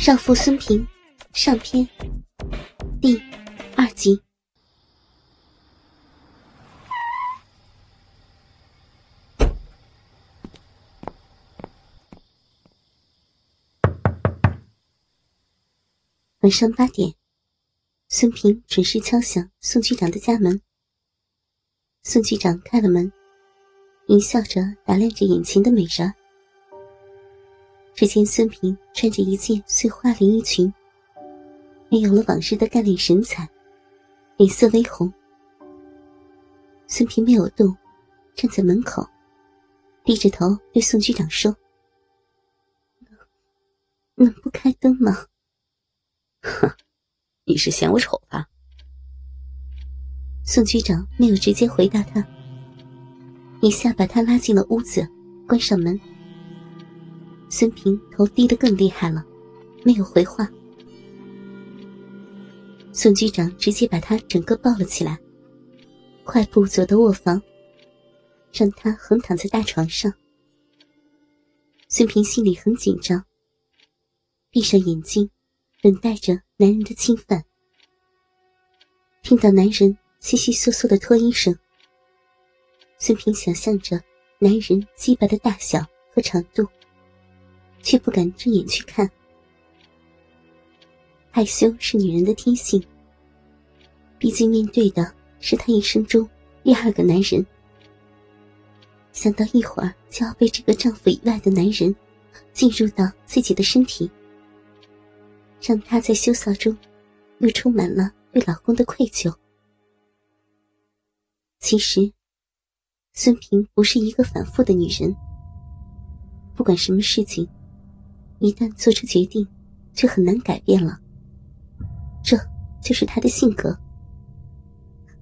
少妇孙平上篇第二集。晚上八点，孙平准时敲响宋局长的家门。宋局长开了门，淫笑着打量着眼前的美人。只见孙平穿着一件碎花连衣裙，没有了往日的干练神采，脸色微红。孙平没有动，站在门口，低着头对宋局长说：“能不开灯吗？”“哼，你是嫌我丑吧？”宋局长没有直接回答他，一下把他拉进了屋子，关上门。孙平头低得更厉害了，没有回话。宋局长直接把他整个抱了起来，快步走到卧房，让他横躺在大床上。孙平心里很紧张，闭上眼睛，等待着男人的侵犯。听到男人悉悉嗦嗦的脱衣声，孙平想象着男人鸡巴的大小和长度。却不敢睁眼去看，害羞是女人的天性。毕竟面对的是她一生中第二个男人，想到一会儿就要被这个丈夫以外的男人进入到自己的身体，让她在羞臊中又充满了对老公的愧疚。其实，孙平不是一个反复的女人，不管什么事情。一旦做出决定，就很难改变了。这就是他的性格。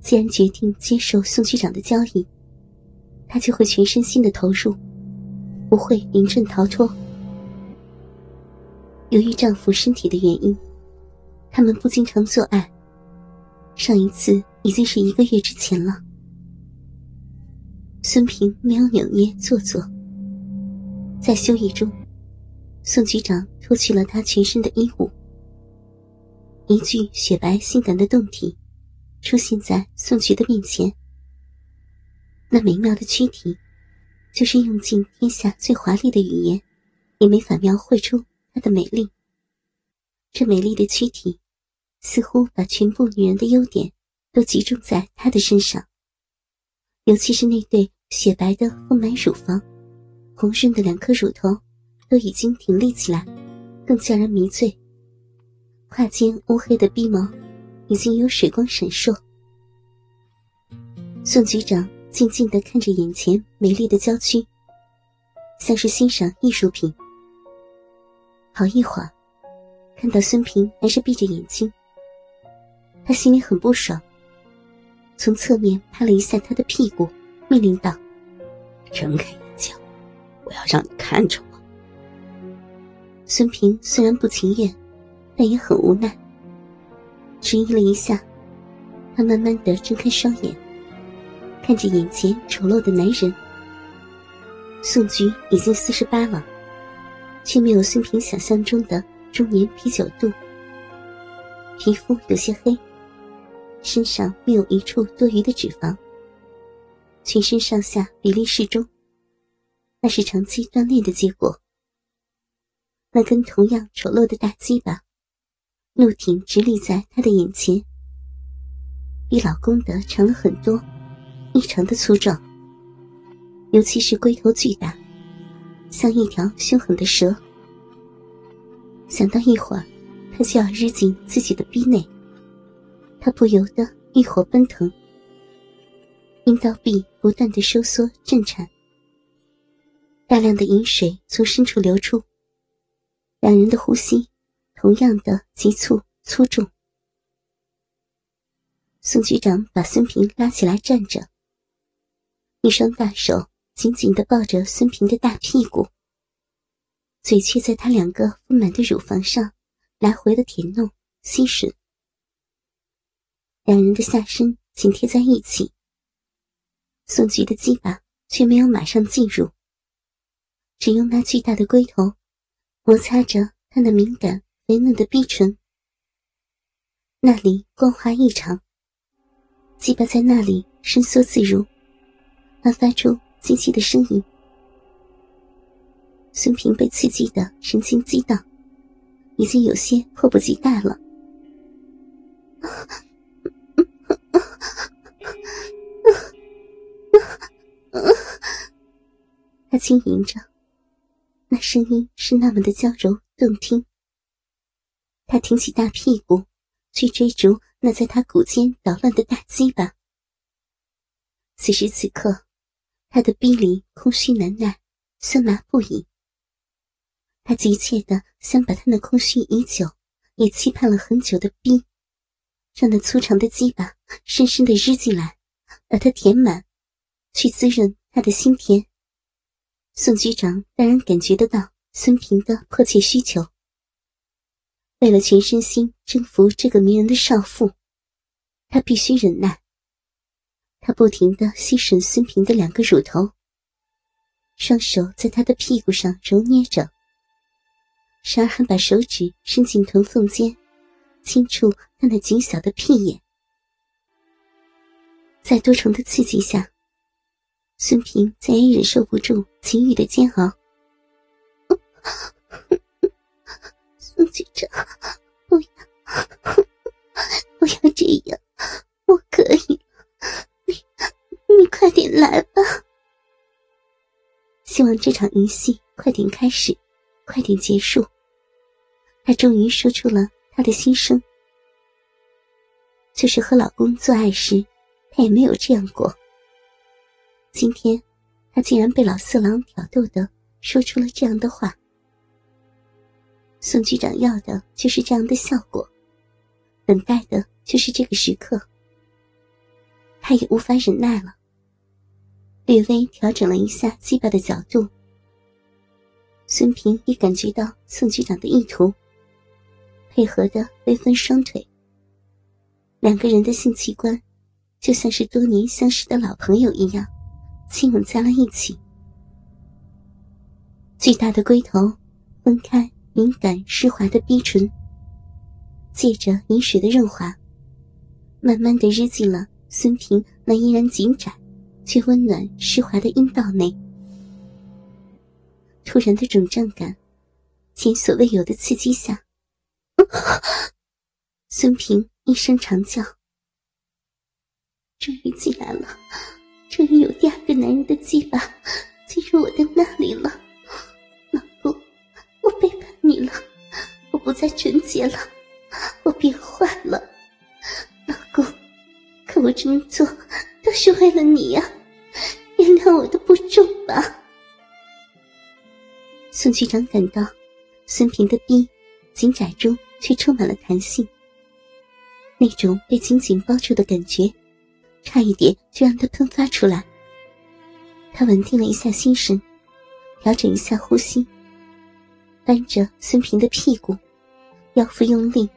既然决定接受宋局长的交易，他就会全身心的投入，不会临阵逃脱。由于丈夫身体的原因，他们不经常做爱。上一次已经是一个月之前了。孙平没有扭捏做作，在休息中。宋局长脱去了他全身的衣物，一具雪白性感的胴体出现在宋局的面前。那美妙的躯体，就是用尽天下最华丽的语言，也没法描绘出它的美丽。这美丽的躯体，似乎把全部女人的优点都集中在她的身上，尤其是那对雪白的丰满乳房，红润的两颗乳头。都已经挺立起来，更叫人迷醉。胯间乌黑的鼻毛已经有水光闪烁。宋局长静静的看着眼前美丽的娇躯，像是欣赏艺术品。好一会儿，看到孙平还是闭着眼睛，他心里很不爽，从侧面拍了一下他的屁股，命令道：“睁开眼睛，我要让你看着。”孙平虽然不情愿，但也很无奈。迟疑了一下，他慢慢的睁开双眼，看着眼前丑陋的男人。宋菊已经四十八了，却没有孙平想象中的中年啤酒肚。皮肤有些黑，身上没有一处多余的脂肪，全身上下比例适中，那是长期锻炼的结果。那根同样丑陋的大鸡巴，怒挺直立在他的眼前，比老公的长了很多，异常的粗壮。尤其是龟头巨大，像一条凶狠的蛇。想到一会儿他就要日进自己的逼内，他不由得欲火奔腾，阴道壁不断的收缩震颤，大量的饮水从深处流出。两人的呼吸同样的急促粗重。宋局长把孙平拉起来站着，一双大手紧紧的抱着孙平的大屁股，嘴却在他两个丰满的乳房上来回的舔弄吸吮。两人的下身紧贴在一起，宋局的鸡巴却没有马上进入，只用那巨大的龟头。摩擦着他那敏感肥嫩的逼唇，那里光滑异常，鸡巴在那里伸缩自如，还发出唧唧的声音。孙平被刺激的神经激荡，已经有些迫不及待了。他轻吟着，那声音是那么的娇柔动听。他挺起大屁股，去追逐那在他骨间捣乱的大鸡巴。此时此刻，他的逼里空虚难耐，酸麻不已。他急切的想把他那空虚已久、也期盼了很久的逼，让那粗长的鸡巴深深的日进来，把它填满，去滋润他的心田。宋局长当然感觉得到孙平的迫切需求。为了全身心征服这个迷人的少妇，他必须忍耐。他不停的吸吮孙平的两个乳头，双手在他的屁股上揉捏着。时而还把手指伸进臀缝间，轻触他那紧小的屁眼。在多重的刺激下，孙平再也忍受不住情欲的煎熬。孙局长，不要，不要这样，我可以，你你快点来吧。希望这场淫戏快点开始，快点结束。她终于说出了她的心声，就是和老公做爱时，她也没有这样过。今天，他竟然被老色狼挑逗的说出了这样的话。宋局长要的就是这样的效果，等待的就是这个时刻。他也无法忍耐了，略微调整了一下鸡巴的角度。孙平也感觉到宋局长的意图。配合的微分双腿，两个人的性器官就像是多年相识的老朋友一样，亲吻在了一起。巨大的龟头分开敏感湿滑的逼唇，借着饮水的润滑，慢慢的日进了孙平那依然紧窄却温暖湿滑的阴道内。突然的肿胀感，前所未有的刺激下。孙平一声长叫，终于进来了，终于有第二个男人的鸡巴进入我的那里了。老公，我背叛你了，我不再纯洁了，我变坏了。老公，可我这么做都是为了你呀，原谅我的不忠吧。孙局长感到孙平的逼紧窄中。却充满了弹性，那种被紧紧包住的感觉，差一点就让他喷发出来。他稳定了一下心神，调整一下呼吸，扳着孙平的屁股，腰腹用力，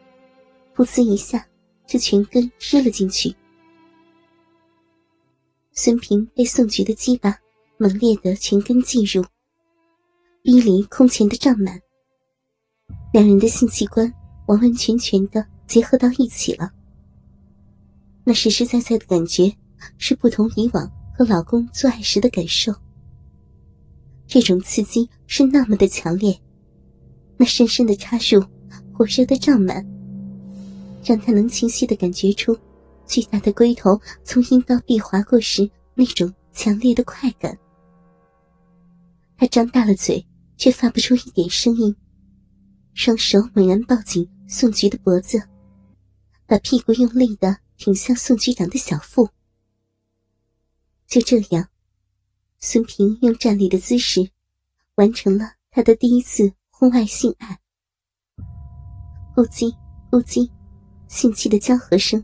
噗呲一下，就全根吃了进去。孙平被宋菊的鸡巴猛烈的全根进入，逼离空前的胀满，两人的性器官。完完全全的结合到一起了，那实实在在的感觉是不同以往和老公做爱时的感受。这种刺激是那么的强烈，那深深的插入，火热的胀满，让他能清晰的感觉出巨大的龟头从阴道壁划过时那种强烈的快感。他张大了嘴，却发不出一点声音，双手猛然抱紧。宋菊的脖子，把屁股用力的挺向宋局长的小腹。就这样，孙平用站立的姿势，完成了他的第一次婚外性爱。呼叽呼叽，性器的交合声，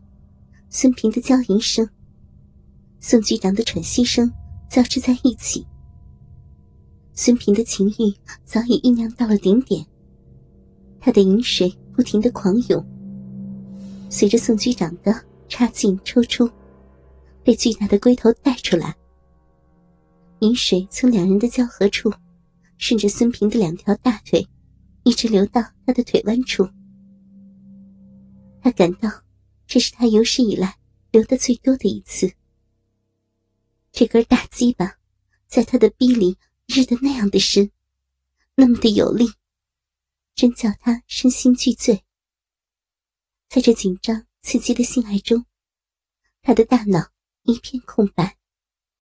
孙平的娇吟声，宋局长的喘息声交织在一起。孙平的情欲早已酝酿到了顶点，他的饮水。不停的狂涌，随着宋局长的插进抽出，被巨大的龟头带出来。饮水从两人的交合处，顺着孙平的两条大腿，一直流到他的腿弯处。他感到这是他有史以来流的最多的一次。这根大鸡巴在他的逼里日的那样的深，那么的有力，真叫他身心俱醉。在这紧张刺激的性爱中，他的大脑一片空白。